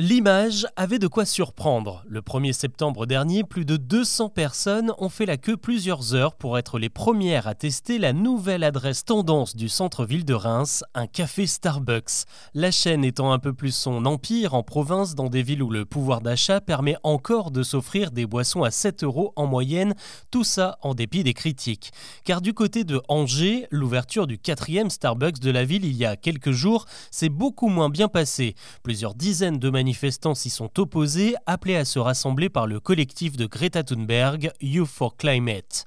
L'image avait de quoi surprendre. Le 1er septembre dernier, plus de 200 personnes ont fait la queue plusieurs heures pour être les premières à tester la nouvelle adresse tendance du centre-ville de Reims, un café Starbucks. La chaîne étant un peu plus son empire en province dans des villes où le pouvoir d'achat permet encore de s'offrir des boissons à 7 euros en moyenne, tout ça en dépit des critiques. Car du côté de Angers, l'ouverture du quatrième Starbucks de la ville il y a quelques jours s'est beaucoup moins bien passée. Plusieurs dizaines de manifestants s'y sont opposés, appelés à se rassembler par le collectif de Greta Thunberg, Youth for Climate.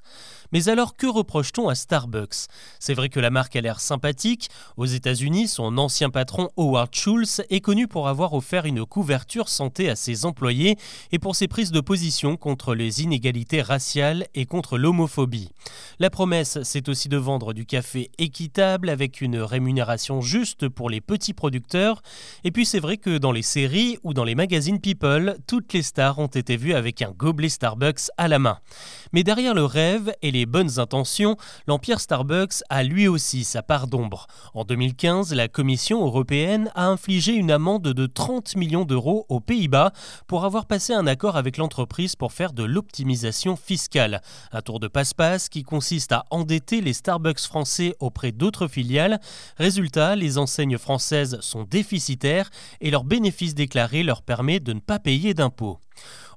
Mais alors que reproche-t-on à Starbucks? C'est vrai que la marque a l'air sympathique. Aux États-Unis, son ancien patron Howard Schultz est connu pour avoir offert une couverture santé à ses employés et pour ses prises de position contre les inégalités raciales et contre l'homophobie. La promesse, c'est aussi de vendre du café équitable avec une rémunération juste pour les petits producteurs. Et puis c'est vrai que dans les séries ou dans les magazines People, toutes les stars ont été vues avec un gobelet Starbucks à la main. Mais derrière le rêve et les bonnes intentions, l'empire Starbucks a lui aussi sa part d'ombre. En 2015, la Commission européenne a infligé une amende de 30 millions d'euros aux Pays-Bas pour avoir passé un accord avec l'entreprise pour faire de l'optimisation fiscale. Un tour de passe-passe qui consiste à endetter les Starbucks français auprès d'autres filiales. Résultat, les enseignes françaises sont déficitaires et leur bénéfice déclaré leur permet de ne pas payer d'impôts.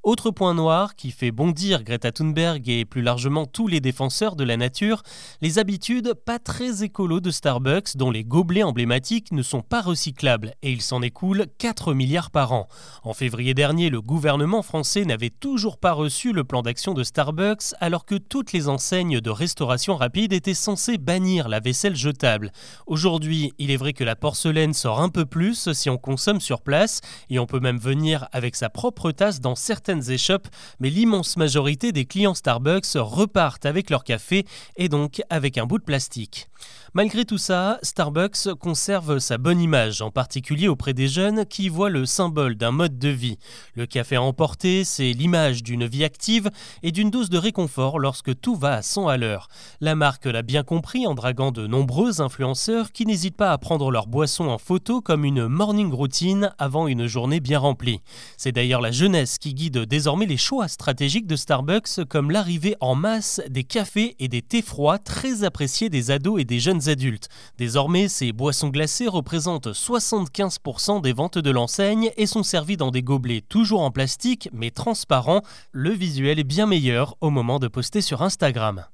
Autre point noir qui fait bondir Greta Thunberg et plus largement tous les défenseurs de la nature, les habitudes pas très écolo de Starbucks dont les gobelets emblématiques ne sont pas recyclables et il s'en écoule 4 milliards par an. En février dernier, le gouvernement français n'avait toujours pas reçu le plan d'action de Starbucks alors que toutes les enseignes de restauration rapide étaient censées bannir la vaisselle jetable. Aujourd'hui, il est vrai que la porcelaine sort un peu plus si on consomme sur place et on peut même venir avec sa propre tasse dans certaines échoppent, mais l'immense majorité des clients Starbucks repartent avec leur café et donc avec un bout de plastique. Malgré tout ça, Starbucks conserve sa bonne image, en particulier auprès des jeunes qui voient le symbole d'un mode de vie. Le café emporté, c'est l'image d'une vie active et d'une dose de réconfort lorsque tout va à 100 à l'heure. La marque l'a bien compris en draguant de nombreux influenceurs qui n'hésitent pas à prendre leur boisson en photo comme une morning routine avant une journée bien remplie. C'est d'ailleurs la jeunesse qui guide désormais les choix stratégiques de Starbucks comme l'arrivée en masse des cafés et des thés froids très appréciés des ados et des jeunes adultes. Désormais, ces boissons glacées représentent 75% des ventes de l'enseigne et sont servies dans des gobelets toujours en plastique mais transparents. Le visuel est bien meilleur au moment de poster sur Instagram.